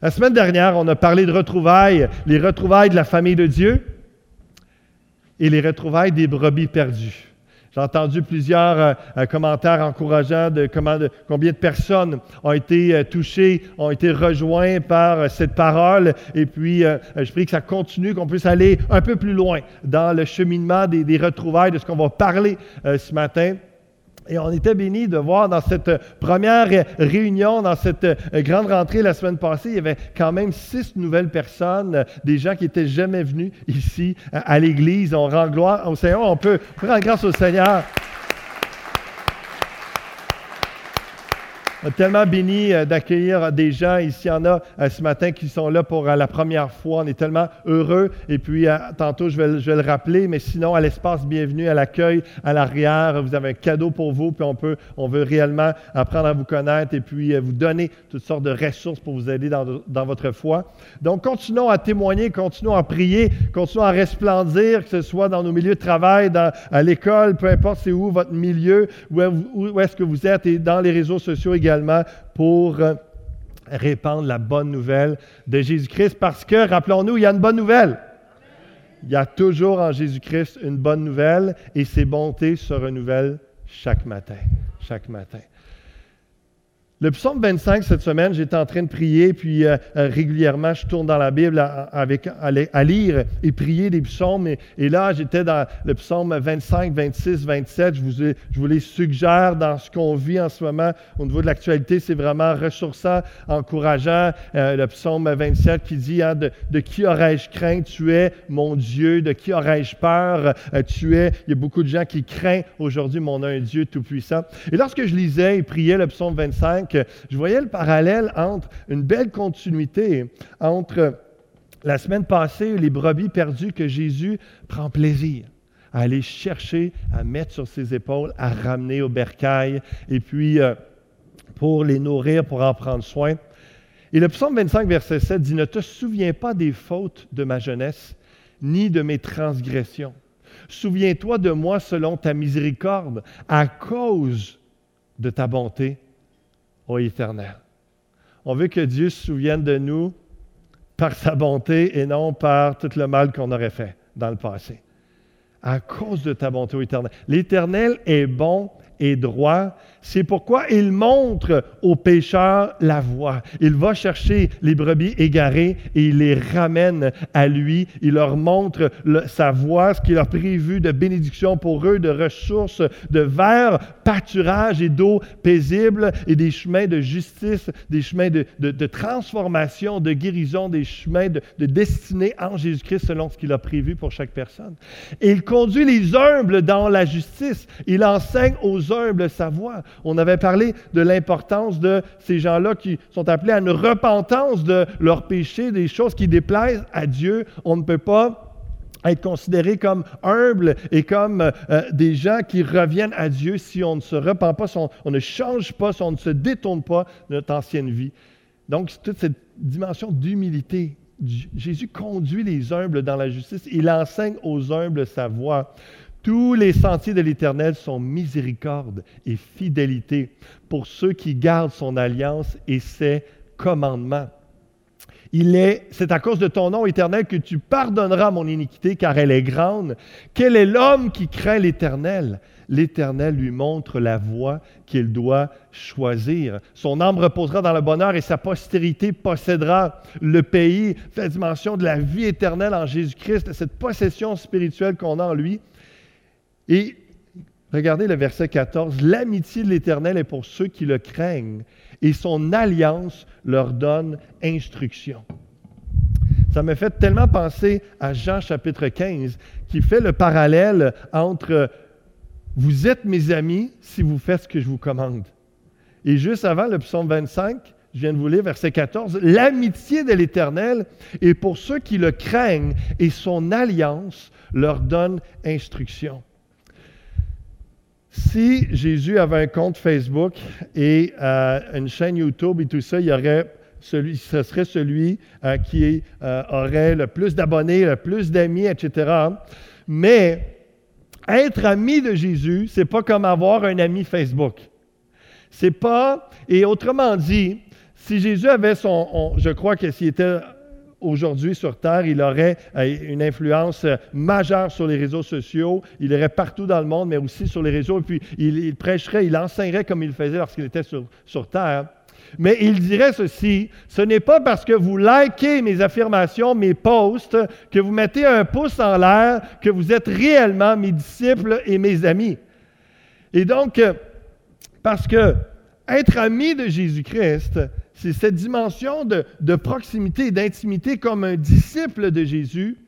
La semaine dernière, on a parlé de retrouvailles, les retrouvailles de la famille de Dieu et les retrouvailles des brebis perdues. J'ai entendu plusieurs euh, euh, commentaires encourageants de, combien de personnes ont été euh, touchées, ont été rejoints par cette parole. Et puis, je prie que ça continue, qu'on puisse aller un peu plus loin dans le cheminement des retrouvailles de ce qu'on va parler ce matin. Et on était bénis de voir dans cette première réunion, dans cette grande rentrée la semaine passée, il y avait quand même six nouvelles personnes, des gens qui n'étaient jamais venus ici à l'Église. On rend gloire au Seigneur, on peut rendre grâce au Seigneur. Tellement béni euh, d'accueillir des gens. Ici, il y en a euh, ce matin qui sont là pour euh, la première fois. On est tellement heureux. Et puis, tantôt, je vais, le rappeler, mais sinon, à l'espace bienvenue, à l'accueil, à l'arrière, vous avez un cadeau pour vous. Puis, on, peut, on veut réellement apprendre à vous connaître et puis vous donner toutes sortes de ressources pour vous aider dans, votre foi. Donc, continuons à témoigner, continuons à prier, continuons à resplendir, que ce soit dans nos milieux de travail, à l'école, peu importe c'est où votre milieu, où, où est-ce que vous êtes et dans les réseaux sociaux également pour euh, répandre la bonne nouvelle de Jésus-Christ parce que, rappelons-nous, il y a une bonne nouvelle. Il y a toujours en Jésus-Christ une bonne nouvelle et ses bontés se renouvellent chaque matin. Chaque matin. Le psaume 25 cette semaine, j'étais en train de prier, puis euh, euh, régulièrement, je tourne dans la Bible avec, à, lire et prier des psaumes. Et, là, j'étais dans le psaume 25, 26, 27. Je vous, je vous les suggère dans ce qu'on vit en ce moment au niveau de l'actualité. C'est vraiment ressourçant, encourageant. Euh, le psaume 27 qui dit hein, de, qui aurais-je craint? Tu es mon Dieu. De qui aurais-je peur? Tu es. Il y a beaucoup de gens qui craignent aujourd'hui mon un Dieu tout-puissant. Et lorsque je lisais et priais le psaume 25, je voyais le parallèle entre une belle continuité entre la semaine passée, les brebis perdues que Jésus prend plaisir à aller chercher, à mettre sur ses épaules, à ramener au bercail, et puis euh, pour les nourrir, pour en prendre soin. Et le psaume 25, verset 7 dit, Ne te souviens pas des fautes de ma jeunesse, ni de mes transgressions. Souviens-toi de moi selon ta miséricorde, à cause de ta bonté ô Éternel. On veut que Dieu se souvienne de nous par sa bonté et non par tout le mal qu'on aurait fait dans le passé. À cause de ta bonté, ô Éternel. L'Éternel est bon et droit. C'est pourquoi il montre aux pécheurs la voie. Il va chercher les brebis égarées et il les ramène à lui. Il leur montre sa voie, ce qu'il a prévu de bénédiction pour eux, de ressources, de verts, pâturage et d'eau paisible et des chemins de justice, des chemins de, transformation, de guérison, des chemins de, de destinée en Jésus-Christ selon ce qu'il a prévu pour chaque personne. Il conduit les humbles dans la justice. Il enseigne aux humbles sa voix. On avait parlé de l'importance de ces gens-là qui sont appelés à une repentance de leurs péchés, des choses qui déplaisent à Dieu. On ne peut pas être considéré comme humble et comme euh, des gens qui reviennent à Dieu si on ne se repent pas, si on, ne change pas, si on ne se détourne pas de notre ancienne vie. Donc, toute cette dimension d'humilité. Jésus conduit les humbles dans la justice. Il enseigne aux humbles sa voie. Tous les sentiers de l'Éternel sont miséricorde et fidélité pour ceux qui gardent son alliance et ses commandements. Il est, c'est à cause de ton nom éternel que tu pardonneras mon iniquité, car elle est grande. Quel est l'homme qui craint l'Éternel? L'Éternel lui montre la voie qu'il doit choisir. Son âme reposera dans le bonheur et sa postérité possédera le pays. La dimension de la vie éternelle en Jésus-Christ, cette possession spirituelle qu'on a en lui. Et regardez le verset 14, l'amitié de l'Éternel est pour ceux qui le craignent et son alliance leur donne instruction. Ça m'a fait tellement penser à Jean chapitre 15 qui fait le parallèle entre vous êtes mes amis si vous faites ce que je vous commande. Et juste avant le psaume 25, je viens de vous lire verset 14, l'amitié de l'Éternel est pour ceux qui le craignent et son alliance leur donne instruction. Si Jésus avait un compte Facebook et euh, une chaîne YouTube et tout ça, il y ce serait celui euh, qui euh, aurait le plus d'abonnés, le plus d'amis, etc. Mais être ami de Jésus, c'est pas comme avoir un ami Facebook. C'est pas, et autrement dit, Si Jésus avait son, je crois que s'il était aujourd'hui sur Terre, il aurait euh, une influence euh, majeure sur les réseaux sociaux. Il irait partout dans le monde, mais aussi sur les réseaux. Et puis, il, prêcherait, il enseignerait comme il faisait lorsqu'il était sur, sur Terre. Mais il dirait ceci, ce n'est pas parce que vous likez mes affirmations, mes posts, que vous mettez un pouce en l'air, que vous êtes réellement mes disciples et mes amis. Et donc, euh, parce que être ami de Jésus-Christ, c'est cette dimension de, proximité et d'intimité comme un disciple de Jésus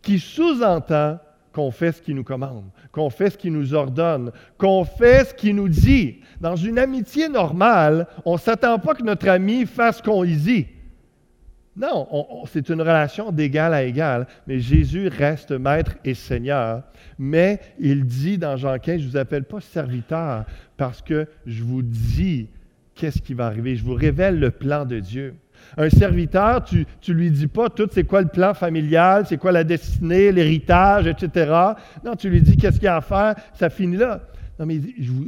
qui sous-entend qu'on fait ce qu'il nous commande, qu'on fait ce qu'il nous ordonne, qu'on fait ce qu'il nous dit. Dans une amitié normale, on ne s'attend pas que notre ami fasse qu'on lui dit. Non, c'est une relation d'égal à égal, mais Jésus reste maître et Seigneur. Mais il dit dans Jean 15, je ne vous appelle pas serviteur parce que je vous dis qu'est-ce qui va arriver. Je vous révèle le plan de Dieu. Un serviteur, tu ne lui dis pas tout c'est quoi le plan familial, c'est quoi la destinée, l'héritage, etc. Non, tu lui dis qu'est-ce qu'il y a à faire, ça finit là. Non, mais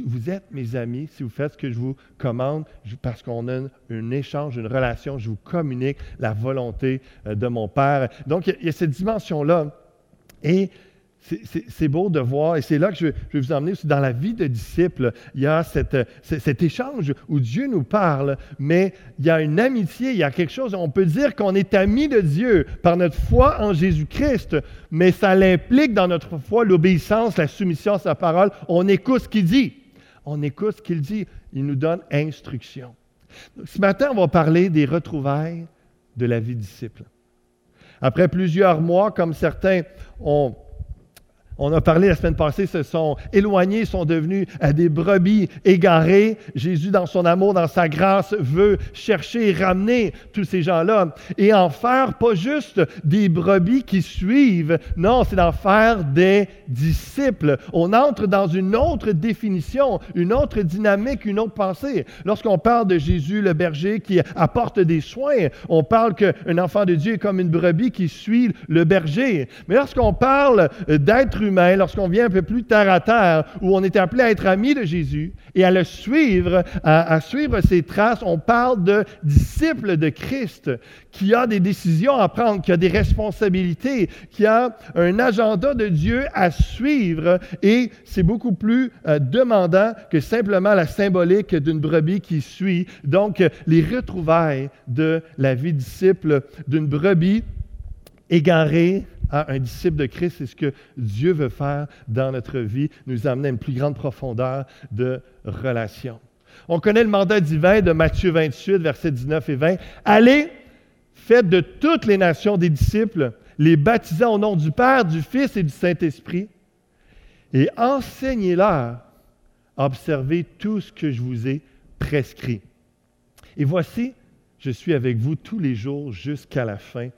vous, êtes mes amis si vous faites ce que je vous commande, parce qu'on a un, échange, une relation, je vous communique la volonté euh, de mon Père. Donc, il y a cette dimension-là. Et c'est beau de voir, et c'est là que je, vais vous emmener dans la vie de disciple. Il y a cet échange où Dieu nous parle, mais il y a une amitié, il y a quelque chose, on peut dire qu'on est amis de Dieu par notre foi en Jésus-Christ, mais ça implique dans notre foi l'obéissance, la soumission à sa parole. On écoute ce qu'il dit. On écoute ce qu'il dit. Il nous donne instruction. ce matin, on va parler des retrouvailles de la vie disciple. Après plusieurs mois, comme certains ont on a parlé la semaine passée, se sont éloignés, sont devenus euh, des brebis égarées. Jésus, dans son amour, dans sa grâce, veut chercher et ramener tous ces gens-là et en faire pas juste des brebis qui suivent, non, c'est d'en faire des disciples. On entre dans une autre définition, une autre dynamique, une autre pensée. Lorsqu'on parle de Jésus, le berger qui apporte des soins, on parle qu'un enfant de Dieu est comme une brebis qui suit le berger. Mais lorsqu'on parle d'être humain, lorsqu'on vient un peu plus terre à terre, où on est appelé à être ami de Jésus et à le suivre, à, suivre ses traces, on parle de disciple de Christ qui a des décisions à prendre, qui a des responsabilités, qui a un agenda de Dieu à suivre et c'est beaucoup plus euh, demandant que simplement la symbolique d'une brebis qui suit. Donc, les retrouvailles de la vie disciple d'une brebis égarée, un disciple de Christ, c'est ce que Dieu veut faire dans notre vie, nous amener à une plus grande profondeur de relation. On connaît le mandat divin de Matthieu 28, versets 19 et 20. Allez, faites de toutes les nations des disciples, les baptisant au nom du Père, du Fils et du Saint-Esprit, et enseignez-leur à observer tout ce que je vous ai prescrit. Et voici, je suis avec vous tous les jours jusqu'à la fin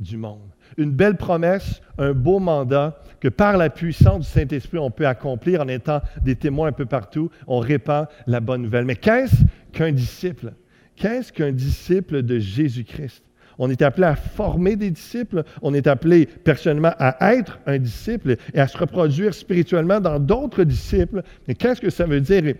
du monde. Une belle promesse, un beau mandat que par la puissance du Saint-Esprit, on peut accomplir en étant des témoins un peu partout. On répand la bonne nouvelle. Mais qu'est-ce qu'un disciple? Qu'est-ce qu'un disciple de Jésus-Christ? On est appelé à former des disciples, on est appelé personnellement à être un disciple et à se reproduire spirituellement dans d'autres disciples. Mais qu'est-ce que ça veut dire?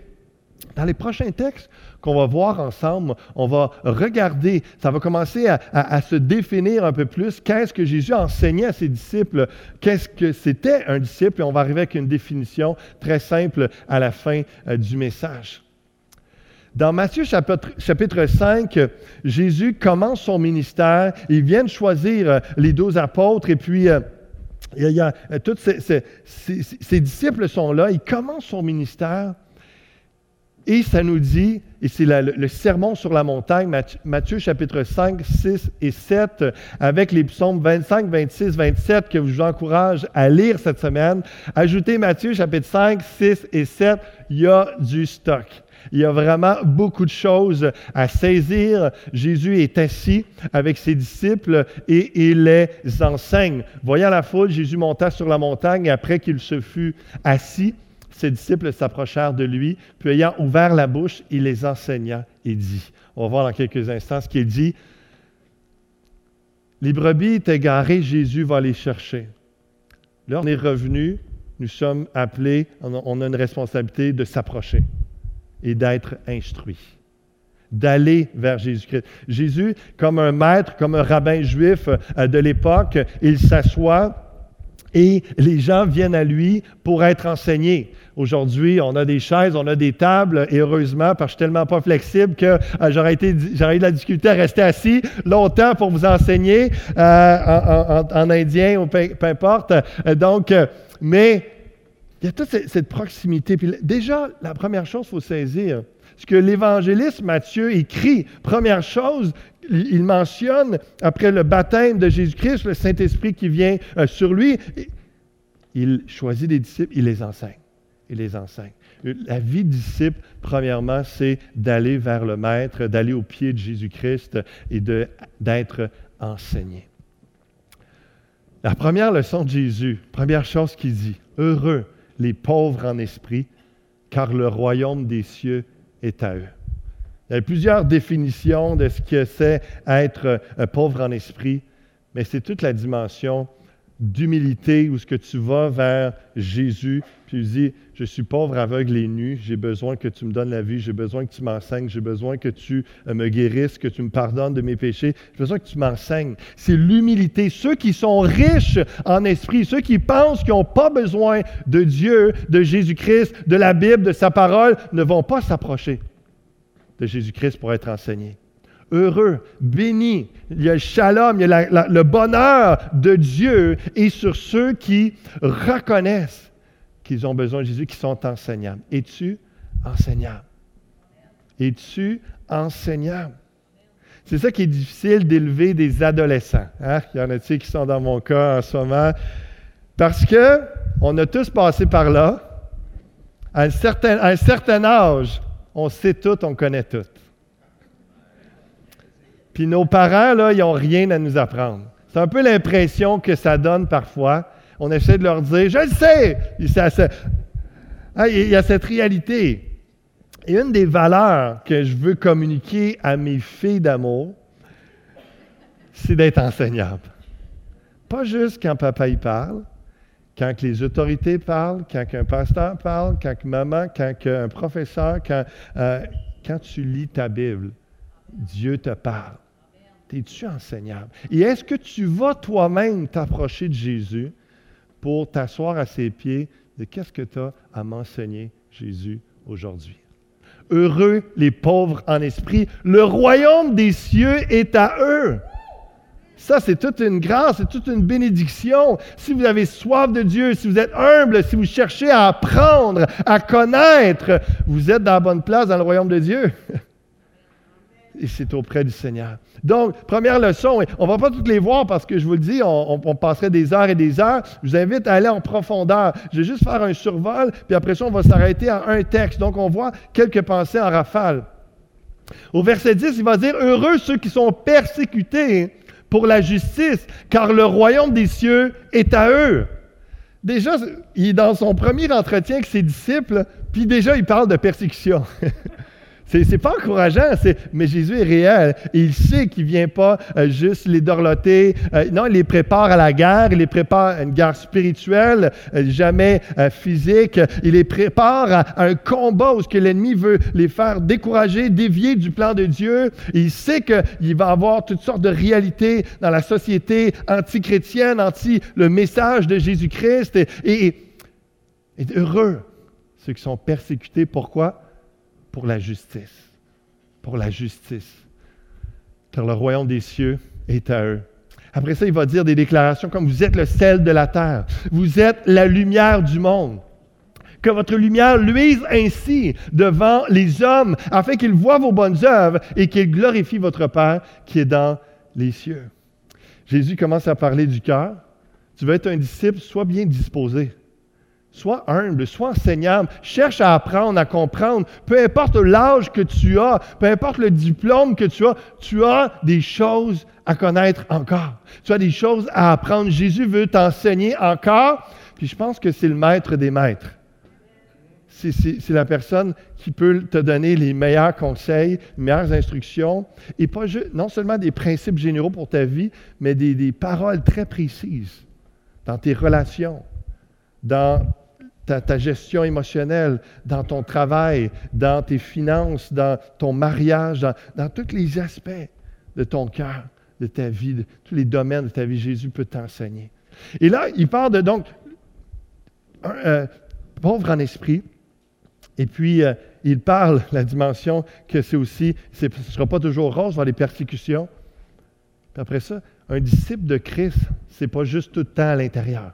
Dans les prochains textes qu'on va voir ensemble, on va regarder, ça va commencer à, se définir un peu plus qu'est-ce que Jésus enseignait à ses disciples, qu'est-ce que c'était un disciple, et on va arriver avec une définition très simple à la fin euh, du message. Dans Matthieu chapitre, chapitre, 5, Jésus commence son ministère, il vient de choisir euh, les douze apôtres, et puis... Euh, il y a, tous ces disciples sont là, il commence son ministère, et ça nous dit, et c'est le, sermon sur la montagne, Matthieu chapitre 5, 6 et 7, avec les psaumes 25, 26, 27 que je vous encourage à lire cette semaine. Ajoutez Matthieu chapitre 5, 6 et 7, il y a du stock. Il y a vraiment beaucoup de choses à saisir. Jésus est assis avec ses disciples et il les enseigne. Voyant la foule, Jésus monta sur la montagne après qu'il se fut assis, ses disciples s'approchèrent de lui, puis ayant ouvert la bouche, il les enseigna et dit, on va voir dans quelques instants ce qu'il dit, les brebis étaient garées, Jésus va les chercher. Là, on est revenu, nous sommes appelés, on a une responsabilité de s'approcher et d'être instruits, d'aller vers Jésus-Christ. Jésus, comme un maître, comme un rabbin juif euh, de l'époque, il s'assoit et les gens viennent à lui pour être enseignés. Aujourd'hui, on a des chaises, on a des tables, et heureusement, parce que je suis tellement pas flexible que euh, j'aurais, été, j'aurais eu de la difficulté à rester assis longtemps pour vous enseigner euh, en, indien ou peu, importe. donc, mais il y a toute cette, proximité. Puis déjà, la première chose qu'il faut saisir, ce que l'évangéliste Matthieu écrit, première chose, il mentionne, après le baptême de Jésus-Christ, le Saint-Esprit qui vient euh, sur lui, il choisit des disciples, il les enseigne. Il les enseigne. La vie de disciple, premièrement, c'est d'aller vers le Maître, d'aller au pied de Jésus-Christ et d'être enseigné. La première leçon de Jésus, première chose qu'il dit, heureux les pauvres en esprit, car le royaume des cieux est à eux. Il y a plusieurs définitions de ce que c'est être euh, pauvre en esprit, mais c'est toute la dimension d'humilité où ce que tu vas vers Jésus, puis tu dis, je suis pauvre, aveugle et nu, j'ai besoin que tu me donnes la vie, j'ai besoin que tu m'enseignes, j'ai besoin que tu euh, me guérisses, que tu me pardonnes de mes péchés, j'ai besoin que tu m'enseignes. C'est l'humilité. Ceux qui sont riches en esprit, ceux qui pensent qu'ils n'ont pas besoin de Dieu, de Jésus-Christ, de la Bible, de sa parole, ne vont pas s'approcher de Jésus-Christ pour être enseignés heureux, béni. Il y a le shalom, il y a le bonheur de Dieu et sur ceux qui reconnaissent qu'ils ont besoin de Jésus, qui sont enseignables. Es-tu enseignable? Es-tu enseignable? C'est ça qui est difficile d'élever des adolescents. Hein? Il y en a-t-il qui sont dans mon cas en ce moment? Parce que on a tous passé par là. À un certain âge, on sait tout, on connaît tout. Puis nos parents, là, ils n'ont rien à nous apprendre. C'est un peu l'impression que ça donne parfois. On essaie de leur dire, je le sais! Ah, il y a cette réalité. Et une des valeurs que je veux communiquer à mes filles d'amour, c'est d'être enseignable. Pas juste quand papa y parle, quand les autorités parlent, quand un pasteur parle, quand maman, quand un professeur, quand, euh, quand tu lis ta Bible, Dieu te parle. Es-tu enseignable? Et est-ce que tu vas toi-même t'approcher de Jésus pour t'asseoir à ses pieds de qu'est-ce que tu as à m'enseigner, Jésus, aujourd'hui? Heureux les pauvres en esprit, le royaume des cieux est à eux. Ça, c'est toute une grâce, c'est toute une bénédiction. Si vous avez soif de Dieu, si vous êtes humble, si vous cherchez à apprendre, à connaître, vous êtes dans la bonne place dans le royaume de Dieu. et c'est auprès du Seigneur. Donc, première leçon, on ne va pas toutes les voir parce que je vous le dis, on, passerait des heures et des heures. Je vous invite à aller en profondeur. Je vais juste faire un survol, puis après ça, on va s'arrêter à un texte. Donc, on voit quelques pensées en rafale. Au verset 10, il va dire Heureux ceux qui sont persécutés pour la justice, car le royaume des cieux est à eux. Déjà, il dans son premier entretien avec ses disciples, puis déjà, il parle de persécution. C'est, pas encourageant, mais Jésus est réel. il sait qu'il ne vient pas euh, juste les dorloter. Euh, non, il les prépare à la guerre, il les prépare à une guerre spirituelle, euh, jamais physique. Il les prépare à, un combat où ce que l'ennemi veut les faire décourager, dévier du plan de Dieu. il sait qu'il va avoir toutes sortes de réalités dans la société anti-chrétienne, anti le message de Jésus-Christ. Et, et, et heureux ceux qui sont persécutés. Pourquoi? Pour la justice. Pour la justice. Car le royaume des cieux est à eux. Après ça, il va dire des déclarations comme Vous êtes le sel de la terre, vous êtes la lumière du monde. Que votre lumière luise ainsi devant les hommes, afin qu'ils voient vos bonnes œuvres et qu'ils glorifient votre Père qui est dans les cieux. Jésus commence à parler du cœur. Tu veux être un disciple, sois bien disposé. Sois humble, sois enseignable, cherche à apprendre, à comprendre. Peu importe l'âge que tu as, peu importe le diplôme que tu as, tu as des choses à connaître encore. Tu as des choses à apprendre. Jésus veut t'enseigner encore, puis je pense que c'est le maître des maîtres. C'est la personne qui peut te donner les meilleurs conseils, les meilleures instructions, et pas juste, non seulement des principes généraux pour ta vie, mais des, des paroles très précises dans tes relations, dans ta, gestion émotionnelle, dans ton travail, dans tes finances, dans ton mariage, dans, tous les aspects de ton cœur, de ta vie, de tous les domaines de ta vie. Jésus peut t'enseigner. Et là, il parle de donc euh, pauvre en esprit. Et puis, euh, il parle la dimension que c'est aussi, ce ne sera pas toujours rose dans les persécutions. Puis après ça, un disciple de Christ, ce n'est pas juste tout le temps à l'intérieur.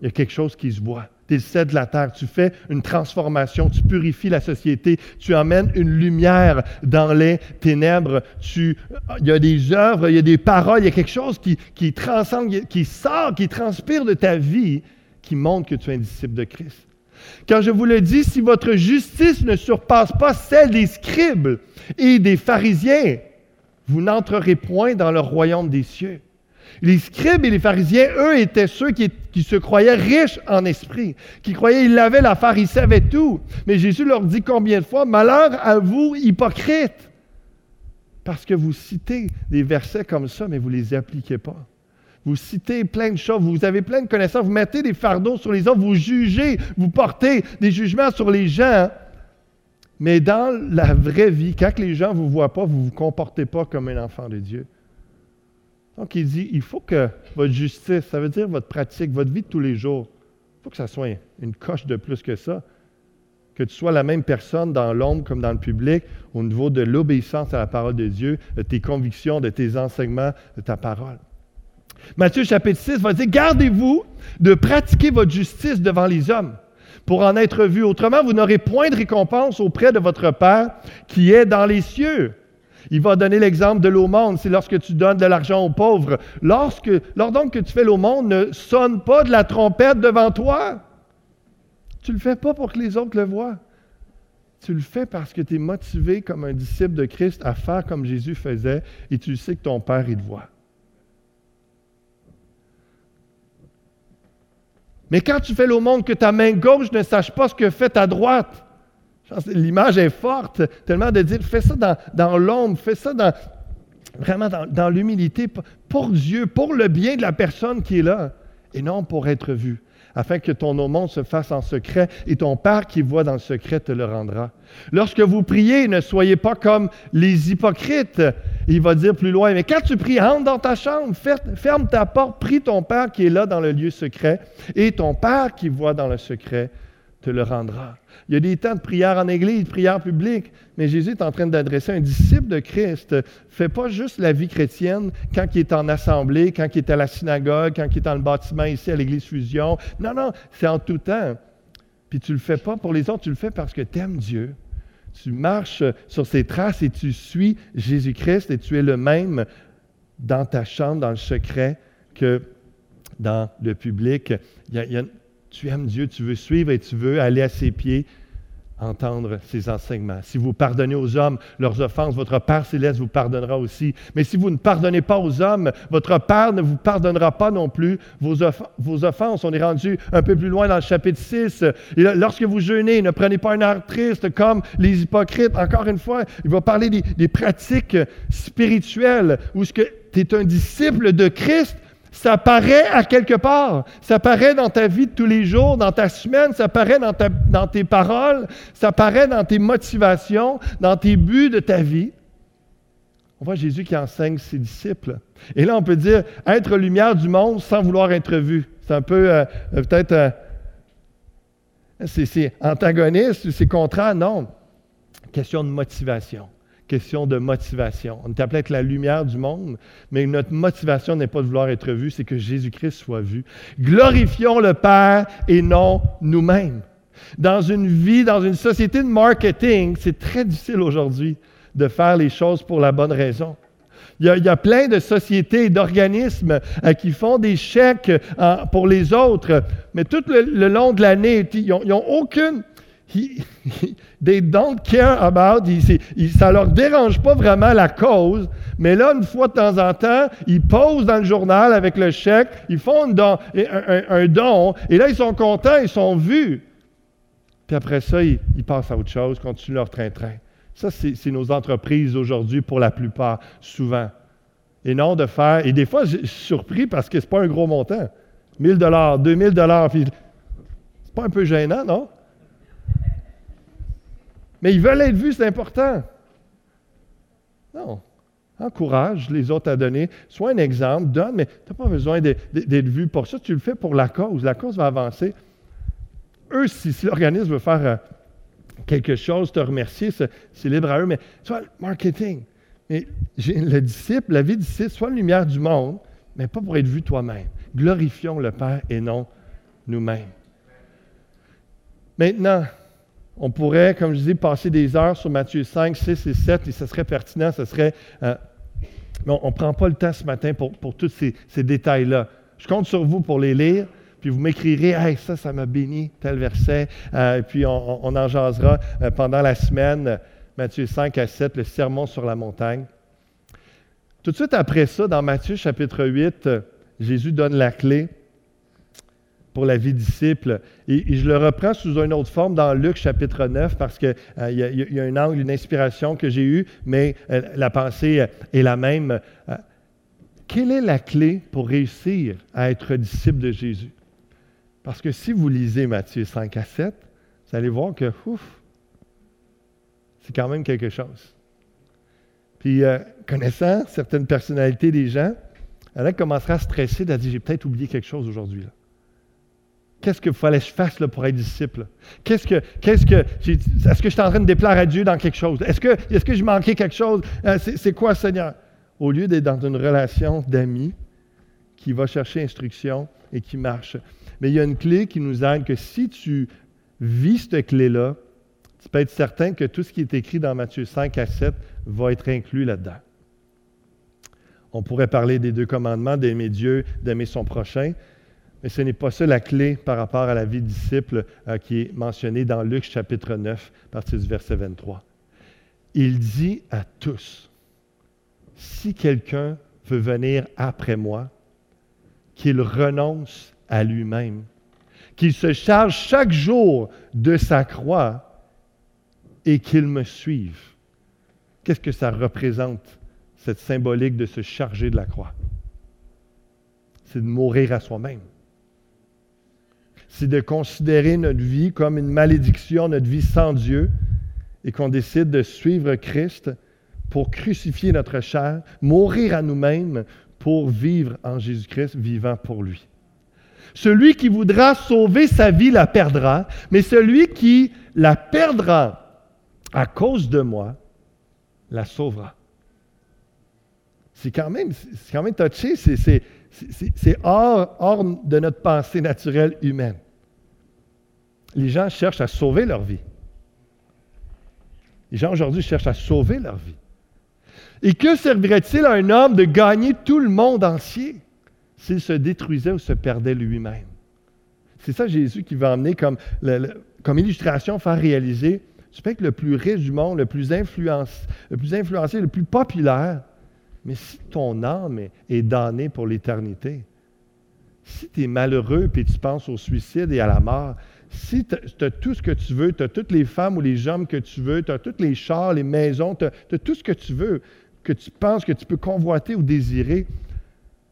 Il y a quelque chose qui se voit. Tu la terre, tu fais une transformation, tu purifies la société, tu emmènes une lumière dans les ténèbres, tu, il y a des œuvres, il y a des paroles, il y a quelque chose qui, qui transcende, qui sort, qui transpire de ta vie, qui montre que tu es un disciple de Christ. Quand je vous le dis, si votre justice ne surpasse pas celle des scribes et des pharisiens, vous n'entrerez point dans le royaume des cieux. Les scribes et les pharisiens, eux, étaient ceux qui, se croyaient riches en esprit, qui croyaient qu'ils avaient l'affaire, ils savaient tout. Mais Jésus leur dit combien de fois, malheur à vous, hypocrites, parce que vous citez des versets comme ça, mais vous ne les appliquez pas. Vous citez plein de choses, vous avez plein de connaissances, vous mettez des fardeaux sur les autres, vous jugez, vous portez des jugements sur les gens. Mais dans la vraie vie, quand les gens ne vous voient pas, vous ne vous comportez pas comme un enfant de Dieu. Donc, il dit, il faut que votre justice, ça veut dire votre pratique, votre vie de tous les jours, il faut que ça soit une coche de plus que ça. Que tu sois la même personne dans l'ombre comme dans le public, au niveau de l'obéissance à la parole de Dieu, de tes convictions, de tes enseignements, de ta parole. Matthieu chapitre 6 va dire, gardez-vous de pratiquer votre justice devant les hommes pour en être vu. Autrement, vous n'aurez point de récompense auprès de votre Père qui est dans les cieux. Il va donner l'exemple de l'aumône, c'est lorsque tu donnes de l'argent aux pauvres. Lorsque, lors donc que tu fais l'aumône, ne sonne pas de la trompette devant toi. Tu ne le fais pas pour que les autres le voient. Tu le fais parce que tu es motivé comme un disciple de Christ à faire comme Jésus faisait et tu sais que ton Père, il te voit. Mais quand tu fais l'aumône, que ta main gauche ne sache pas ce que fait ta droite, L'image est forte, tellement de dire, fais ça dans, l'ombre, fais ça vraiment dans, l'humilité, pour Dieu, pour le bien de la personne qui est là, et non pour être vu, afin que ton aumône se fasse en secret, et ton Père qui voit dans le secret te le rendra. Lorsque vous priez, ne soyez pas comme les hypocrites. Il va dire plus loin, mais quand tu pries, entre dans ta chambre, ferme ta porte, prie ton Père qui est là dans le lieu secret, et ton Père qui voit dans le secret te le rendra. Il y a des temps de prière en Église, de prière publique, mais Jésus est en train d'adresser un disciple de Christ. Fait pas juste la vie chrétienne quand il est en assemblée, quand il est à la synagogue, quand il est dans le bâtiment ici à l'Église Fusion. Non, non, c'est en tout temps. Puis tu le fais pas pour les autres, tu le fais parce que tu aimes Dieu. Tu marches sur ses traces et tu suis Jésus-Christ et tu es le même dans ta chambre, dans le secret, que dans le public. Il y a, tu aimes Dieu, tu veux suivre et tu veux aller à ses pieds, entendre ses enseignements. Si vous pardonnez aux hommes leurs offenses, votre Père céleste vous pardonnera aussi. Mais si vous ne pardonnez pas aux hommes, votre Père ne vous pardonnera pas non plus vos, offenses. On est rendu un peu plus loin dans le chapitre 6. lorsque vous jeûnez, ne prenez pas un air triste comme les hypocrites. Encore une fois, il va parler des, pratiques spirituelles où ce que tu es un disciple de Christ, ça paraît à quelque part. Ça paraît dans ta vie de tous les jours, dans ta semaine, ça paraît dans, dans tes paroles, ça paraît dans tes motivations, dans tes buts de ta vie. On voit Jésus qui enseigne ses disciples. Et là, on peut dire être lumière du monde sans vouloir être vu. C'est un peu, euh, euh, peut-être, euh, c'est antagoniste, c'est contraire. Non. Question de motivation question de motivation. On est appelé être la lumière du monde, mais notre motivation n'est pas de vouloir être vu, c'est que Jésus-Christ soit vu. Glorifions le Père et non nous-mêmes. Dans une vie, dans une société de marketing, c'est très difficile aujourd'hui de faire les choses pour la bonne raison. Il y a, plein de sociétés et d'organismes euh, qui font des chèques euh, pour les autres, mais tout le, long de l'année, ils n'ont aucune they don't care about, ça ne leur dérange pas vraiment la cause, mais là, une fois de temps en temps, ils posent dans le journal avec le chèque, ils font un, don, et là, ils sont contents, ils sont vus. Puis après ça, ils, passent à autre chose, continuent leur train-train. Ça, c'est nos entreprises aujourd'hui pour la plupart, souvent. Et non de faire, et des fois, je suis surpris parce que ce n'est pas un gros montant. 1000 dollars, 2000 dollars, C'est pas un peu gênant, non? Mais ils veulent être vus, c'est important. Non. Encourage les autres à donner. Sois un exemple, donne, mais tu n'as pas besoin d'être vu pour ça. Tu le fais pour la cause. La cause va avancer. Eux, si, l'organisme veut faire euh, quelque chose, te remercier, c'est libre à eux, mais soit marketing. Mais le disciple, la vie du disciple, soit la lumière du monde, mais pas pour être vu toi-même. Glorifions le Père et non nous-mêmes. Maintenant, on pourrait, comme je dis, passer des heures sur Matthieu 5, 6 et 7, et ce serait pertinent, ce serait... Euh, mais on ne prend pas le temps ce matin pour, tous ces, détails-là. Je compte sur vous pour les lire, puis vous m'écrirez, hey, ça, ça m'a béni, tel verset, euh, et puis on, en jasera euh, pendant la semaine, Matthieu 5 à 7, le sermon sur la montagne. Tout de suite après ça, dans Matthieu chapitre 8, Jésus donne la clé pour la vie disciple. Et, je le reprends sous une autre forme dans Luc chapitre 9 parce qu'il euh, y, a un angle, une inspiration que j'ai eue, mais euh, la pensée euh, est la même. quelle est la clé pour réussir à être disciple de Jésus? Parce que si vous lisez Matthieu 5 à 7, vous allez voir que, ouf, c'est quand même quelque chose. Puis, connaissant certaines personnalités des gens, elle commencera à stresser, à dire, j'ai peut-être oublié quelque chose aujourd'hui qu'est-ce qu'il fallait que je fasse pour être disciple? Qu'est-ce que, qu'est-ce que, est-ce que je suis en train de déplaire à Dieu dans quelque chose? Est-ce que, est-ce que je manquais quelque chose? Euh, c'est, quoi, Seigneur? Au lieu d'être dans une relation d'amis qui va chercher instruction et qui marche. Mais il y a une clé qui nous aide que si tu vis cette clé-là, tu peux être certain que tout ce qui est écrit dans Matthieu 5 à 7 va être inclus là-dedans. On pourrait parler des deux commandements, d'aimer Dieu, d'aimer son prochain, mais ce n'est pas ça la clé par rapport à la vie disciple euh, qui est mentionnée dans Luc chapitre 9, partir du verset 23. Il dit à tous, si quelqu'un veut venir après moi, qu'il renonce à lui-même, qu'il se charge chaque jour de sa croix et qu'il me suive. Qu'est-ce que ça représente, cette symbolique de se charger de la croix? C'est de mourir à soi-même c'est de considérer notre vie comme une malédiction, notre vie sans Dieu, et qu'on décide de suivre Christ pour crucifier notre chair, mourir à nous-mêmes pour vivre en Jésus-Christ, vivant pour lui. Celui qui voudra sauver sa vie la perdra, mais celui qui la perdra à cause de moi la sauvera. C'est quand même, c'est quand même touché, c'est hors, hors de notre pensée naturelle humaine les gens cherchent à sauver leur vie. Les gens aujourd'hui cherchent à sauver leur vie. Et que servirait-il à un homme de gagner tout le monde entier s'il se détruisait ou se perdait lui-même? C'est ça Jésus qui va emmener comme, illustration, faire réaliser. Tu peux être le plus riche du monde, le plus, influence, le plus influencé, le plus populaire, mais si ton âme est damnée pour l'éternité, si tu es malheureux et tu penses au suicide et à la mort, si tu as tout ce que tu veux, tu as toutes les femmes ou les hommes que tu veux, tu as tous les chars, les maisons, tu as, tout ce que tu veux, que tu penses que tu peux convoiter ou désirer,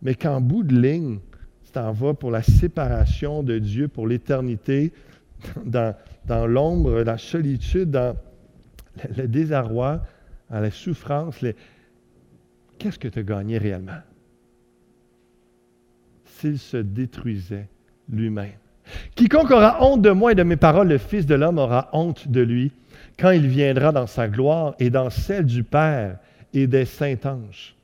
mais qu'en bout de ligne, tu t'en vas pour la séparation de Dieu pour l'éternité, dans, l'ombre, dans la solitude, dans le, désarroi, dans la souffrance, qu'est-ce que tu as gagné réellement? S'il se détruisait lui-même. Quiconque aura honte de moi et de mes paroles, le Fils de l'homme aura honte de lui quand il viendra dans sa gloire et dans celle du Père et des saints anges.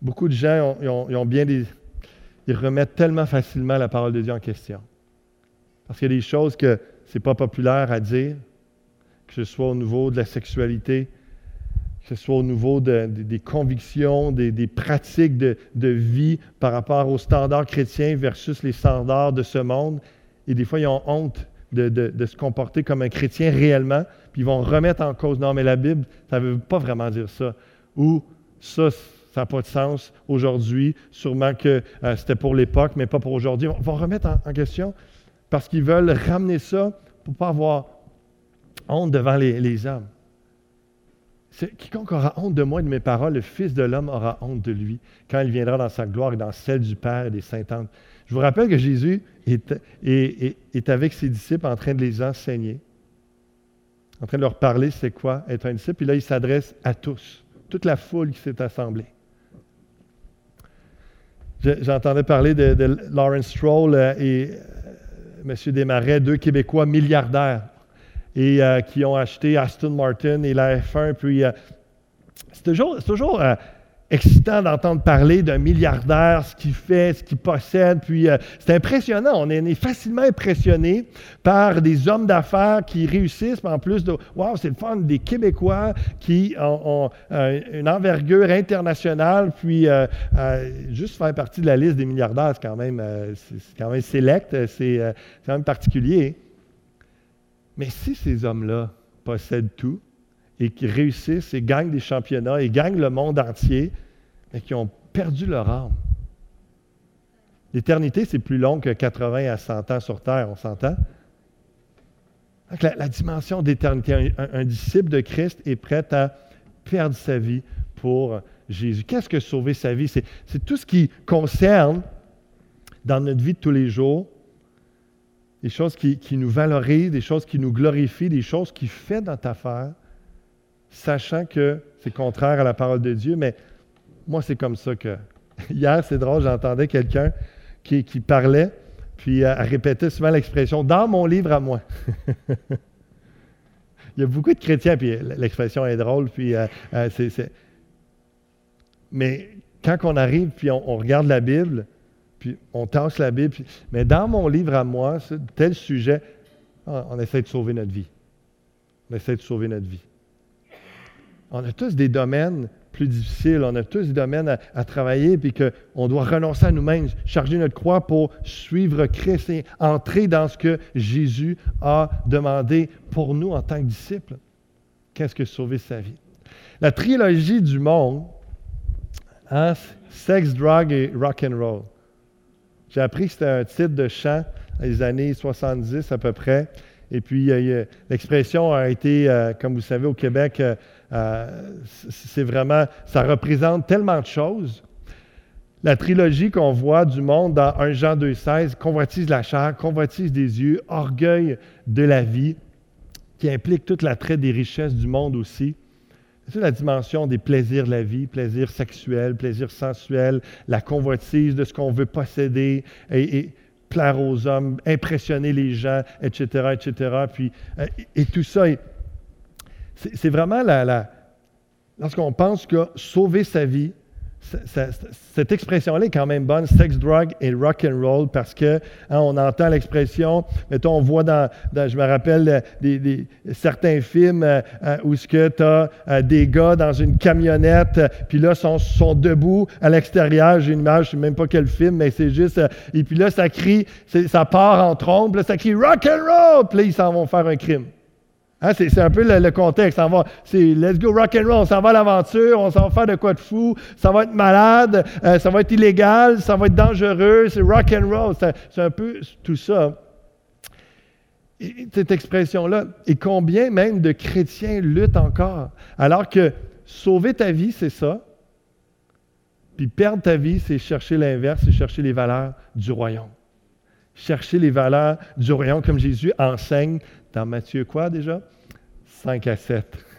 Beaucoup de gens ont, bien ils remettent tellement facilement la parole de Dieu en question. Parce qu'il y a des choses que ce n'est pas populaire à dire, que ce soit au niveau de la sexualité, que ce soit au niveau des convictions, des, pratiques de, vie par rapport aux standards chrétiens versus les standards de ce monde. Et des fois, ils ont honte de, se comporter comme un chrétien réellement, puis ils vont remettre en cause, non, mais la Bible, ça ne veut pas vraiment dire ça. Ou ça, ça n'a pas de sens aujourd'hui, sûrement que euh, c'était pour l'époque, mais pas pour aujourd'hui. Ils vont remettre en, question parce qu'ils veulent ramener ça pour ne pas avoir honte devant les hommes Quiconque aura honte de moi et de mes paroles, le Fils de l'homme aura honte de lui quand il viendra dans sa gloire et dans celle du Père et des saints anges. Je vous rappelle que Jésus est, avec ses disciples en train de les enseigner, en train de leur parler c'est quoi être un disciple. Et là, il s'adresse à tous, toute la foule qui s'est assemblée. J'entendais parler de, Lawrence Stroll euh, et euh, M. Desmarais, deux Québécois milliardaires et euh, qui ont acheté Aston Martin et la F1. Puis c'est toujours, toujours excitant d'entendre parler d'un milliardaire, ce qu'il fait, ce qu'il possède. Puis euh, c'est impressionnant. On est, facilement impressionné par des hommes d'affaires qui réussissent, mais en plus de Waouh, c'est le fun, des Québécois qui ont, euh, une envergure internationale. Puis euh, juste faire partie de la liste des milliardaires, c'est quand même, c'est quand même select, c'est quand même particulier. Mais si ces hommes-là possèdent tout, et qui réussissent et gagnent des championnats et gagnent le monde entier, mais qui ont perdu leur âme. L'éternité, c'est plus long que 80 à 100 ans sur Terre, on s'entend? La, la, dimension d'éternité, un, disciple de Christ est prêt à perdre sa vie pour Jésus. Qu'est-ce que sauver sa vie? C'est tout ce qui concerne dans notre vie de tous les jours des choses qui, nous valorisent, des choses qui nous glorifient, des choses qui font notre affaire, sachant que c'est contraire à la parole de Dieu, mais moi, c'est comme ça que. Hier, c'est drôle, j'entendais quelqu'un qui, parlait, puis elle répétait souvent l'expression dans mon livre à moi. Il y a beaucoup de chrétiens, puis l'expression est drôle, puis euh, euh, c'est. Mais quand on arrive, puis on, regarde la Bible, puis on tasse la Bible, mais dans mon livre à moi, tel sujet, on essaie de sauver notre vie. On essaie de sauver notre vie. On a tous des domaines plus difficiles, on a tous des domaines à, travailler, puis qu'on doit renoncer à nous-mêmes, charger notre croix pour suivre Christ et entrer dans ce que Jésus a demandé pour nous en tant que disciples. Qu'est-ce que sauver sa vie? La trilogie du monde, hein, sex, drug et rock and roll. J'ai appris que c'était un titre de chant dans les années 70 à peu près. Et puis, l'expression a été, euh, comme vous savez, au Québec, euh, euh, c'est vraiment, ça représente tellement de choses. La trilogie qu'on voit du monde dans 1 Jean 2,16, convoitise la chair, convoitise des yeux, orgueil de la vie, qui implique toute la traite des richesses du monde aussi. C'est la dimension des plaisirs de la vie, plaisirs sexuels, plaisirs sensuels, la convoitise de ce qu'on veut posséder et, plaire aux hommes, impressionner les gens, etc., etc. Puis, euh, et, tout ça, c'est vraiment la, lorsqu'on pense que sauver sa vie, cette expression-là est quand même bonne, sex, drug et rock and roll, parce que hein, on entend l'expression, mettons, on voit dans, je me rappelle des, certains films euh, euh, où tu as euh, des gars dans une camionnette, puis là, sont, sont debout à l'extérieur, j'ai une image, je ne sais même pas quel film, mais c'est juste, et puis là, ça crie, ça part en trompe, là, ça crie rock and roll, puis là, ils s'en vont faire un crime. Hein, c'est un peu le, contexte. C'est let's go rock and roll. On s'en va à l'aventure, on s'en va faire de quoi de fou. Ça va être malade, euh, ça va être illégal, ça va être dangereux. C'est rock and roll. C'est un peu tout ça. cette expression-là. Et combien même de chrétiens luttent encore? Alors que sauver ta vie, c'est ça. Puis perdre ta vie, c'est chercher l'inverse, c'est chercher les valeurs du royaume. Chercher les valeurs du royaume comme Jésus enseigne dans Matthieu quoi déjà? 5 à 7.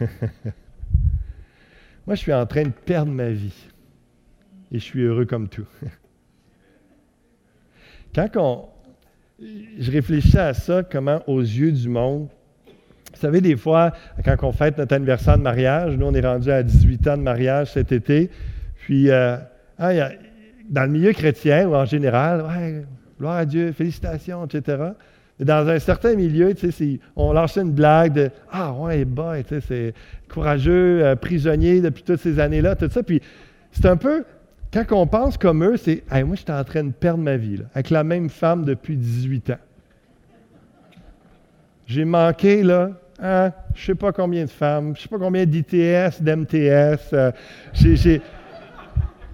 Moi, je suis en train de perdre ma vie. Et je suis heureux comme tout. Quand on, je réfléchis à ça, comment aux yeux du monde, vous savez, des fois, quand on fête notre anniversaire de mariage, nous, on est rendu à 18 ans de mariage cet été, puis euh, ah, dans le milieu chrétien ou en général, ouais, gloire à Dieu, félicitations, etc. Dans un certain milieu, on lance une blague de Ah, ouais, bah, c'est courageux, euh, prisonnier depuis toutes ces années-là, tout ça. Puis c'est un peu, quand on pense comme eux, c'est hey, Moi, j'étais en train de perdre ma vie avec la même femme depuis 18 ans. J'ai manqué, là, hein, je sais pas combien de femmes, je sais pas combien d'ITS, d'MTS. Euh,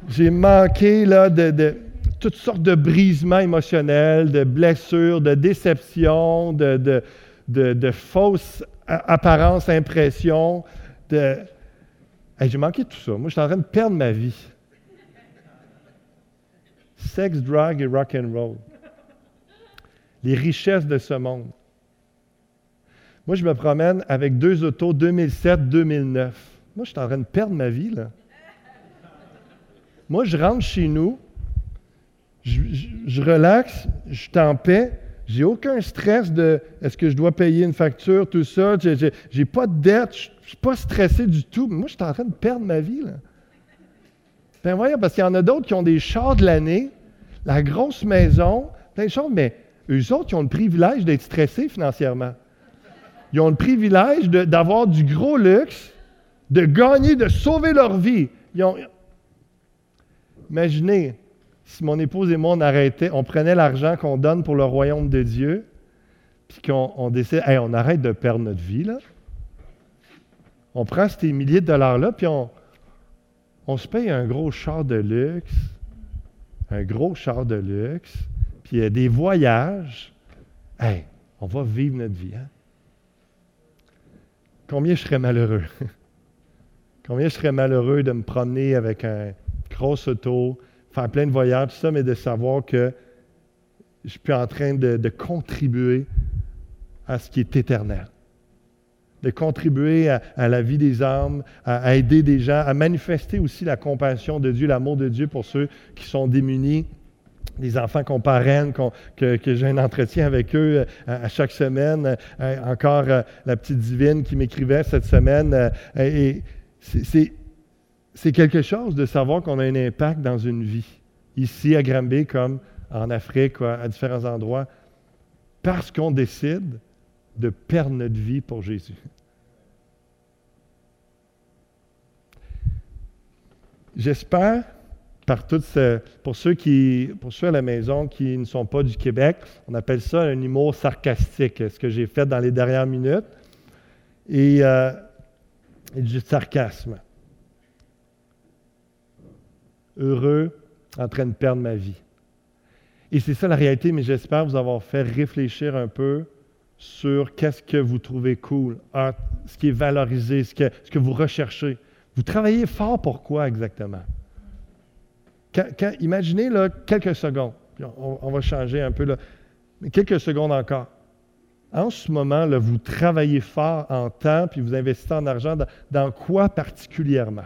j'ai manqué, là, de toutes sortes de brisements émotionnels, de blessures, de déceptions, de, de, fausses apparences, impressions. j'ai manqué tout ça. Moi, je suis en train de perdre ma vie. Sex, drug et rock and roll. Les richesses de ce monde. Moi, je me promène avec deux autos 2007-2009. Moi, je suis en train de perdre ma vie, là. Moi, je rentre chez nous, je, relaxe, je suis en paix, j'ai aucun stress de est-ce que je dois payer une facture, tout ça. J'ai pas de dette, je suis pas stressé du tout. Moi, je suis en train de perdre ma vie. Là. Ben voyons, parce qu'il y en a d'autres qui ont des chars de l'année, la grosse maison, plein de choses, mais eux autres, ils ont le privilège d'être stressés financièrement. Ils ont le privilège d'avoir du gros luxe, de gagner, de sauver leur vie. Ils ont, Imaginez si mon épouse et moi, on arrêtait, on prenait l'argent qu'on donne pour le royaume de Dieu, puis qu'on décide, on arrête de perdre notre vie, là. On prend ces milliers de dollars-là, puis on, se paye un gros char de luxe, un gros char de luxe, puis des voyages. Hey, on va vivre notre vie. Hein? Combien je serais malheureux? Combien je serais malheureux de me promener avec un, grosse auto, faire plein de voyages, tout ça, mais de savoir que je suis en train de, contribuer à ce qui est éternel. De contribuer à, la vie des âmes, à, aider des gens, à manifester aussi la compassion de Dieu, l'amour de Dieu pour ceux qui sont démunis, des enfants qu'on parraine, que, j'ai un entretien avec eux euh, à, chaque semaine. Euh, encore euh, la petite divine qui m'écrivait cette semaine. et c'est c'est quelque chose de savoir qu'on a un impact dans une vie, ici à Granby comme en Afrique, à différents endroits, parce qu'on décide de perdre notre vie pour Jésus. J'espère, par pour ceux qui, à la maison qui ne sont pas du Québec, on appelle ça un humour sarcastique, ce que j'ai fait dans les dernières minutes, et, euh, et du sarcasme heureux, en train de perdre ma vie. Et c'est ça la réalité, mais j'espère vous avoir fait réfléchir un peu sur qu'est-ce que vous trouvez cool, ce qui est valorisé, ce que, vous recherchez. Vous travaillez fort pour quoi exactement? imaginez là, quelques secondes, on, va changer un peu, là, quelques secondes encore. En ce moment, vous travaillez fort en temps, puis vous investissez en argent dans quoi particulièrement?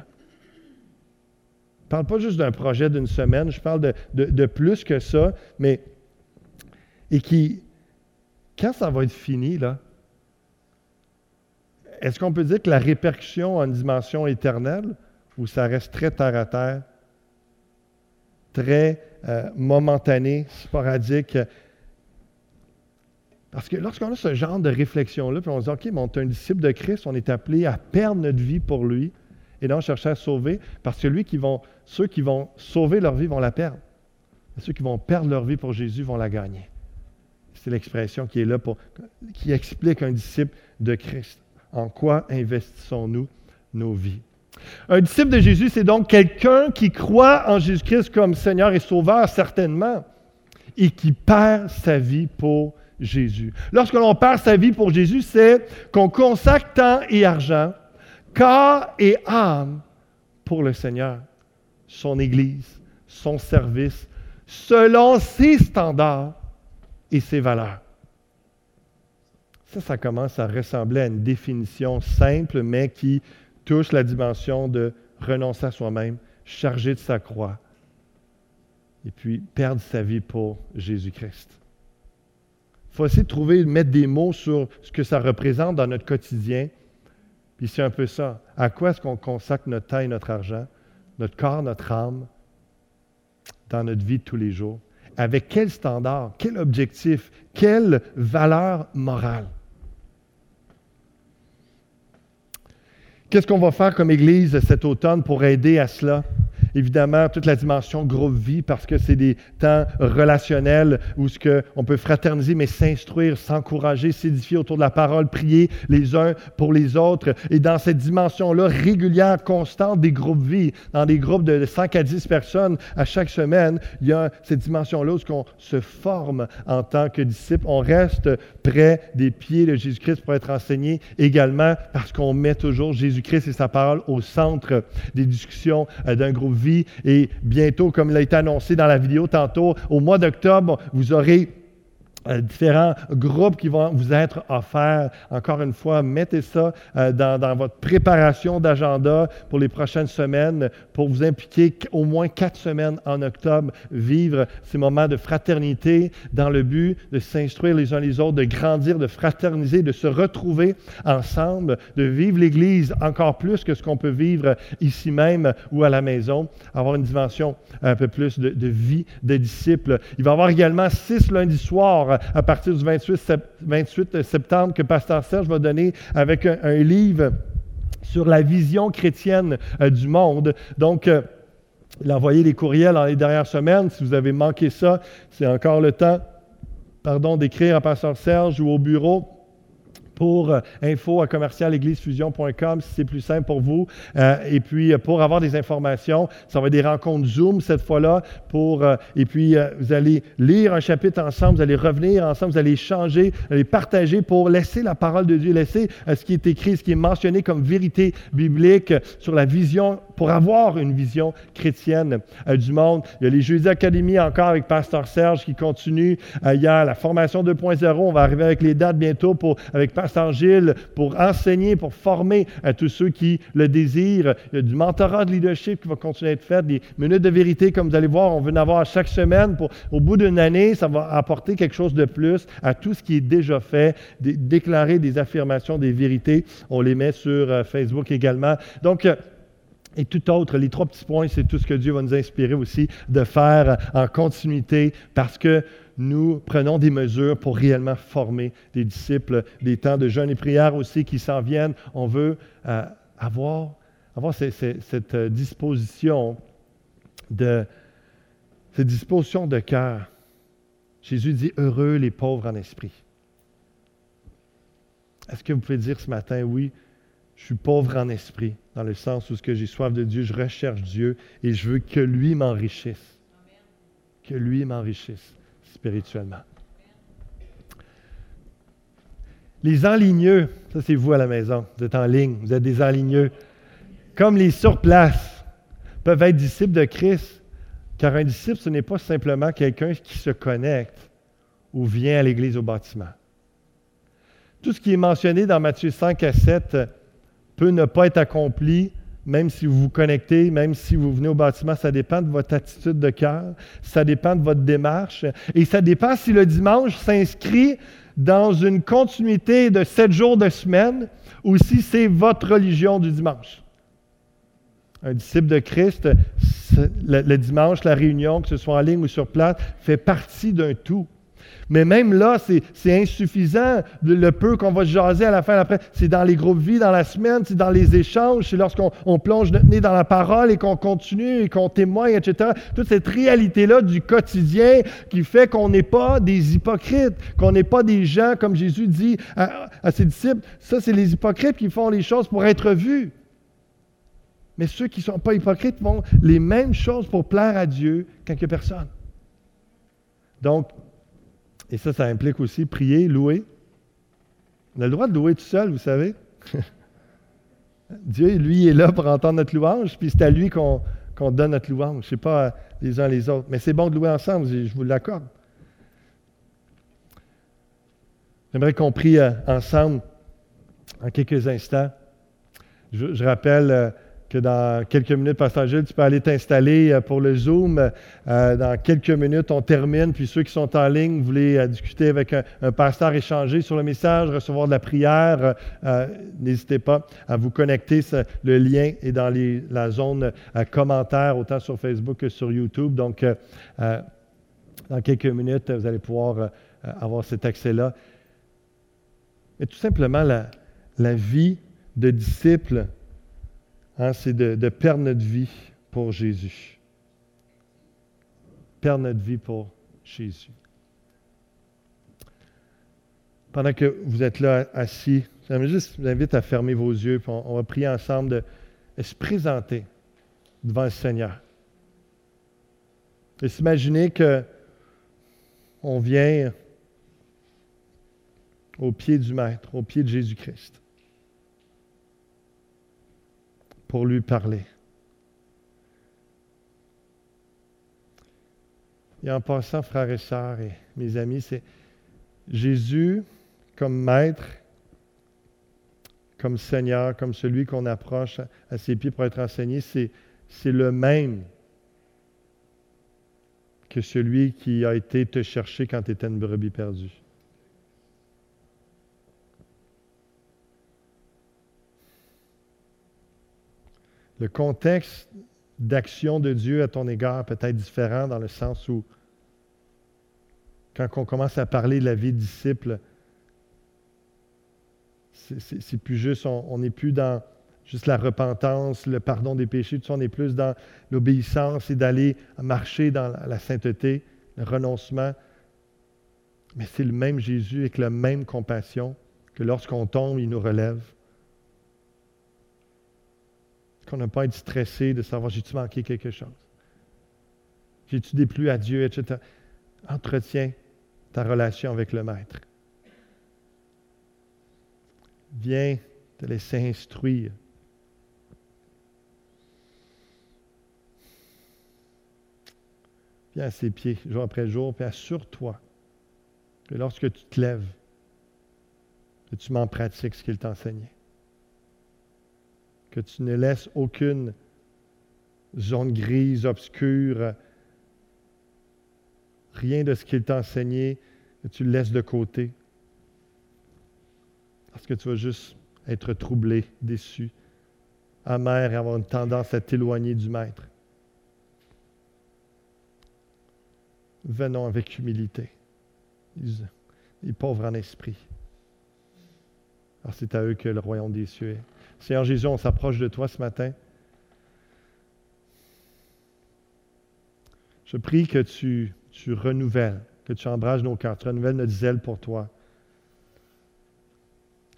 Je ne parle pas juste d'un projet d'une semaine, je parle de, plus que ça, mais et qui, quand ça va être fini, là, est-ce qu'on peut dire que la répercussion a une dimension éternelle ou ça reste très terre à terre, très euh, momentané, sporadique? Parce que lorsqu'on a ce genre de réflexion-là, puis on se dit, OK, mais on est un disciple de Christ, on est appelé à perdre notre vie pour lui, et non chercher à sauver, parce que qui vont, ceux qui vont sauver leur vie vont la perdre. Et ceux qui vont perdre leur vie pour Jésus vont la gagner. C'est l'expression qui est là pour, qui explique un disciple de Christ. En quoi investissons-nous nos vies? Un disciple de Jésus, c'est donc quelqu'un qui croit en Jésus-Christ comme Seigneur et Sauveur, certainement, et qui perd sa vie pour Jésus. Lorsque l'on perd sa vie pour Jésus, c'est qu'on consacre temps et argent corps et âme pour le Seigneur, son Église, son service, selon ses standards et ses valeurs. Ça, ça commence à ressembler à une définition simple, mais qui touche la dimension de renoncer à soi-même, charger de sa croix, et puis perdre sa vie pour Jésus-Christ. Il faut essayer de trouver, de mettre des mots sur ce que ça représente dans notre quotidien, puis c'est un peu ça. À quoi est-ce qu'on consacre notre temps et notre argent, notre corps, notre âme, dans notre vie de tous les jours? Avec quel standard, quel objectif, quelle valeur morale? Qu'est-ce qu'on va faire comme Église cet automne pour aider à cela? Évidemment toute la dimension groupe vie parce que c'est des temps relationnels où ce que on peut fraterniser, mais s'instruire, s'encourager, s'édifier autour de la parole, prier les uns pour les autres. Et dans cette dimension-là régulière, constante des groupes vie, dans des groupes de 5 à 10 personnes à chaque semaine, il y a cette dimension-là où on se forme en tant que disciple. On reste près des pieds de Jésus-Christ pour être enseigné également parce qu'on met toujours Jésus-Christ et sa parole au centre des discussions euh, d'un groupe vie. Et bientôt, comme il a été annoncé dans la vidéo tantôt, au mois d'octobre, vous aurez euh, différents groupes qui vont vous être offerts. Encore une fois, mettez ça euh, dans, votre préparation d'agenda pour les prochaines semaines, pour vous impliquer au moins quatre semaines en octobre, vivre ces moments de fraternité dans le but de s'instruire les uns les autres, de grandir, de fraterniser, de se retrouver ensemble, de vivre l'Église encore plus que ce qu'on peut vivre ici même ou à la maison, avoir une dimension un peu plus de, de vie de disciples. Il va y avoir également six lundis soirs à partir du 28, septembre que Pasteur Serge va donner avec un, livre sur la vision chrétienne euh, du monde. Donc, euh, il a envoyé les courriels dans les dernières semaines. Si vous avez manqué ça, c'est encore le temps, pardon, d'écrire à Pasteur Serge ou au bureau pour euh, info à commercialéglisefusion.com si c'est plus simple pour vous. Euh, et puis, euh, pour avoir des informations, ça va être des rencontres Zoom cette fois-là. Pour, et puis, vous allez lire un chapitre ensemble, vous allez revenir ensemble, vous allez échanger, vous allez partager pour laisser la parole de Dieu, laisser ce qui est écrit, ce qui est mentionné comme vérité biblique sur la vision, pour avoir une vision chrétienne du monde. Il y a les Jeudis Académie encore avec Pasteur Serge qui continue. il y a la formation 2.0, on va arriver avec les dates bientôt pour, avec Pasteur Gilles pour enseigner, pour former à tous ceux qui le désirent. Il y a du mentorat de leadership qui va continuer à être fait, des minutes de vérité, comme vous allez voir, on veut en avoir chaque semaine. Au bout d'une année, ça va apporter quelque chose de plus à tout ce qui est déjà fait, déclarer des affirmations, des vérités. On les met sur euh, Facebook également. Donc, euh, et tout autre, les trois petits points, c'est tout ce que Dieu va nous inspirer aussi de faire en continuité parce que nous prenons des mesures pour réellement former des disciples, des temps de jeûne et prière aussi qui s'en viennent. On veut euh, avoir, cette euh, disposition de cette disposition de cœur. Jésus dit heureux les pauvres en esprit. Est-ce que vous pouvez dire ce matin, oui, je suis pauvre en esprit, dans le sens où ce que j'ai soif de Dieu, je recherche Dieu et je veux que lui m'enrichisse. Que lui m'enrichisse spirituellement. Les enligneux, ça c'est vous à la maison, vous êtes en ligne, vous êtes des enligneux, comme les surplaces, peuvent être disciples de Christ, car un disciple, ce n'est pas simplement quelqu'un qui se connecte ou vient à l'église au bâtiment. Tout ce qui est mentionné dans Matthieu 5 à 7 peut ne pas être accompli même si vous vous connectez, même si vous venez au bâtiment, ça dépend de votre attitude de cœur, ça dépend de votre démarche, et ça dépend si le dimanche s'inscrit dans une continuité de sept jours de semaine ou si c'est votre religion du dimanche. Un disciple de Christ, le, dimanche, la réunion, que ce soit en ligne ou sur place, fait partie d'un tout. Mais même là, c'est insuffisant, le, peu qu'on va jaser à la fin après. C'est dans les groupes vie, dans la semaine, c'est dans les échanges, c'est lorsqu'on plonge notre nez dans la parole et qu'on continue et qu'on témoigne, etc. Toute cette réalité-là du quotidien qui fait qu'on n'est pas des hypocrites, qu'on n'est pas des gens, comme Jésus dit à, à ses disciples, ça, c'est les hypocrites qui font les choses pour être vus. Mais ceux qui ne sont pas hypocrites font les mêmes choses pour plaire à Dieu qu'à personne. Donc, et ça, ça implique aussi prier, louer. On a le droit de louer tout seul, vous savez. Dieu, lui, est là pour entendre notre louange, puis c'est à lui qu'on donne notre louange. Je ne sais pas les uns les autres. Mais c'est bon de louer ensemble, je vous l'accorde. J'aimerais qu'on prie euh, ensemble en quelques instants. Je, rappelle euh, que dans quelques minutes, Pasteur Gilles, tu peux aller t'installer euh, pour le Zoom. Euh, dans quelques minutes, on termine. Puis ceux qui sont en ligne, vous voulez euh, discuter avec un, pasteur, échanger sur le message, recevoir de la prière, n'hésitez pas à vous connecter. Le lien est dans la zone commentaires, autant sur Facebook que sur YouTube. Donc, dans quelques minutes, vous allez pouvoir avoir cet accès-là. Mais tout simplement, la, la vie de disciple Hein, c'est de, perdre notre vie pour Jésus. Perdre notre vie pour Jésus. Pendant que vous êtes là assis, juste vous invite à fermer vos yeux, puis on, va prier ensemble de, de se présenter devant le Seigneur. Et s'imaginer que on vient au pied du Maître, au pied de Jésus-Christ, lui parler. Et en passant, frères et sœurs et mes amis, c'est Jésus comme Maître, comme Seigneur, comme celui qu'on approche à ses pieds pour être enseigné, c'est, c'est le même que celui qui a été te chercher quand tu étais une brebis perdue. Le contexte d'action de Dieu à ton égard peut être différent dans le sens où, quand on commence à parler de la vie de disciple, c'est plus juste, on n'est plus dans juste la repentance, le pardon des péchés, tout ça, on est plus dans l'obéissance et d'aller marcher dans la sainteté, le renoncement. Mais c'est le même Jésus avec la même compassion que lorsqu'on tombe, il nous relève qu'on n'a pas à être stressé de savoir j'ai-tu manqué quelque chose? J'ai-tu déplu à Dieu, etc. Entretiens ta relation avec le Maître. Viens te laisser instruire. Viens à ses pieds jour après jour, puis assure-toi que lorsque tu te lèves, que tu m'en pratiques ce qu'il t'a enseigné que tu ne laisses aucune zone grise, obscure, rien de ce qu'il t'a enseigné, que tu le laisses de côté. Parce que tu vas juste être troublé, déçu, amer avoir une tendance à t'éloigner du Maître. Venons avec humilité, les pauvres en esprit. Alors c'est à eux que le royaume des cieux est. Seigneur Jésus, on s'approche de toi ce matin. Je prie que tu, renouvelles, que tu embrases nos cœurs, tu renouvelles notre zèle pour toi.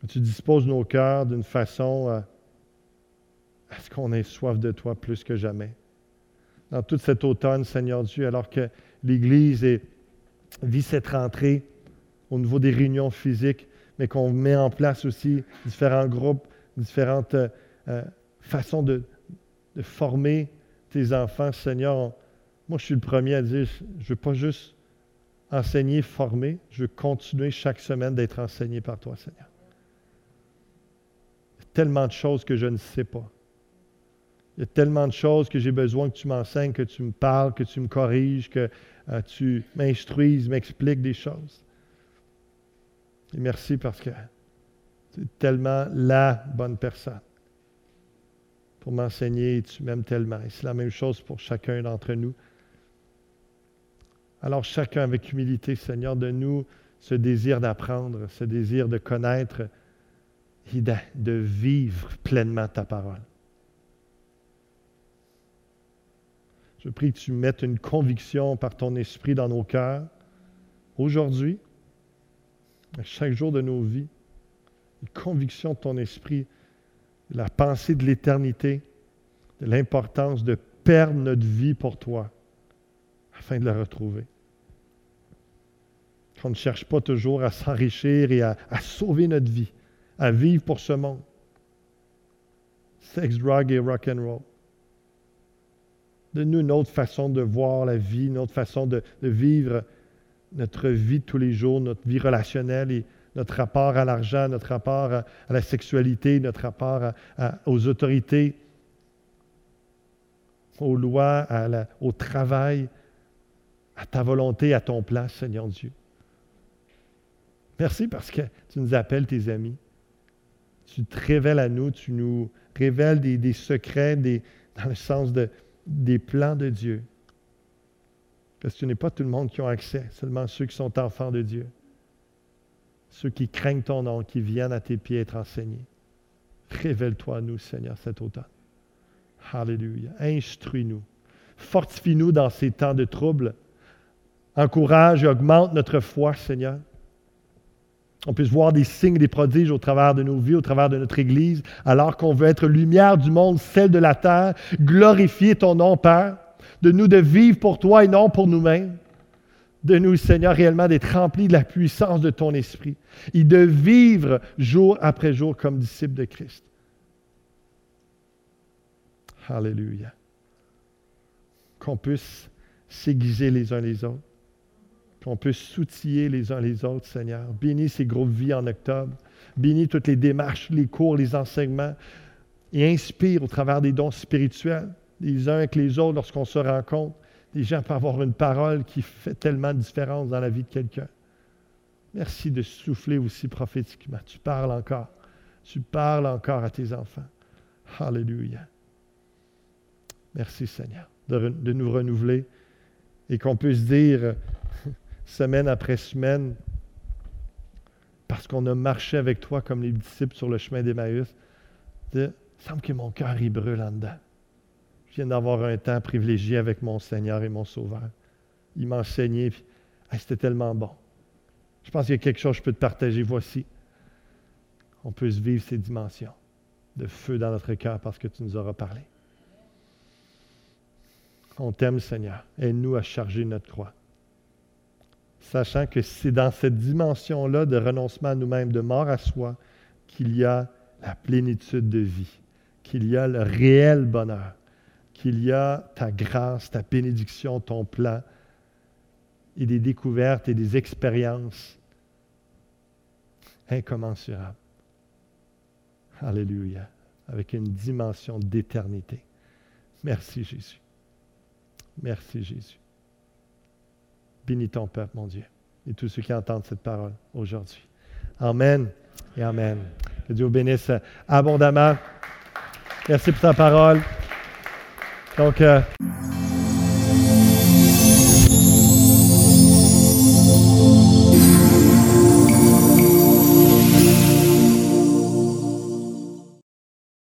Que tu disposes nos cœurs d'une façon euh, à ce qu'on ait soif de toi plus que jamais. Dans toute cet automne, Seigneur Dieu, alors que l'Église vit cette rentrée au niveau des réunions physiques, mais qu'on met en place aussi différents groupes différentes euh, euh, façons de, former tes enfants, Seigneur. Moi, je suis le premier à dire, je ne veux pas juste enseigner, former, je veux continuer chaque semaine d'être enseigné par toi, Seigneur. Il y a tellement de choses que je ne sais pas. Il y a tellement de choses que j'ai besoin que tu m'enseignes, que tu me parles, que tu me corriges, que euh, tu m'instruises, m'expliques des choses. Et merci parce que c'est tellement la bonne personne pour m'enseigner et tu m'aimes tellement. Et c'est la même chose pour chacun d'entre nous. Alors chacun avec humilité, Seigneur, de nous ce désir d'apprendre, ce désir de connaître et de, de vivre pleinement ta parole. Je prie que tu mettes une conviction par ton esprit dans nos cœurs, aujourd'hui, à chaque jour de nos vies, une conviction de ton esprit, la pensée de l'éternité, de l'importance de perdre notre vie pour toi afin de la retrouver. Qu'on ne cherche pas toujours à s'enrichir et à, sauver notre vie, à vivre pour ce monde. Sex, drug et rock and roll. Donne-nous une autre façon de voir la vie, une autre façon de, de vivre notre vie de tous les jours, notre vie relationnelle notre rapport à l'argent, notre rapport à, la sexualité, notre rapport aux autorités, aux lois, au travail, à ta volonté, à ton plan, Seigneur Dieu. Merci parce que tu nous appelles tes amis. Tu te révèles à nous, tu nous révèles des, secrets dans le sens de, des plans de Dieu. Parce que ce n'est pas tout le monde qui a accès, seulement ceux qui sont enfants de Dieu ceux qui craignent ton nom, qui viennent à tes pieds être enseignés. Révèle-toi à nous, Seigneur, cet automne. Alléluia. Instruis-nous. Fortifie-nous dans ces temps de trouble. Encourage et augmente notre foi, Seigneur. On puisse voir des signes, des prodiges au travers de nos vies, au travers de notre Église, alors qu'on veut être lumière du monde, celle de la terre, glorifier ton nom, Père, de nous de vivre pour toi et non pour nous-mêmes. De nous, Seigneur, réellement d'être remplis de la puissance de ton esprit et de vivre jour après jour comme disciples de Christ. Alléluia. Qu'on puisse s'aiguiser les uns les autres qu'on peut s'outiller les uns les autres, Seigneur. Bénis ces groupes vie en octobre. Bénis toutes les démarches, les cours, les enseignements. Et inspire au travers des dons spirituels, les uns avec les autres lorsqu'on se rencontre. Les gens peuvent avoir une parole qui fait tellement de différence dans la vie de quelqu'un. Merci de souffler aussi prophétiquement. Tu parles encore. Tu parles encore à tes enfants. Alléluia. Merci Seigneur de, de nous renouveler et qu'on puisse dire semaine après semaine, parce qu'on a marché avec toi comme les disciples sur le chemin d'Emmaüs, il semble que mon cœur y brûle en dedans. Je viens d'avoir un temps privilégié avec mon Seigneur et mon Sauveur. Il m'a enseigné, c'était tellement bon. Je pense qu'il y a quelque chose que je peux te partager. Voici. On peut se vivre ces dimensions de feu dans notre cœur parce que tu nous auras parlé. On t'aime, Seigneur. Aide-nous à charger notre croix sachant que c'est dans cette dimension-là de renoncement à nous-mêmes, de mort à soi, qu'il y a la plénitude de vie, qu'il y a le réel bonheur, qu'il y a ta grâce, ta bénédiction, ton plan, et des découvertes et des expériences incommensurables. Alléluia, avec une dimension d'éternité. Merci Jésus. Merci Jésus. Bénis ton peuple, mon Dieu, et tous ceux qui entendent cette parole aujourd'hui. Amen et Amen. Que Dieu vous bénisse abondamment. Merci pour ta parole. Qual que é?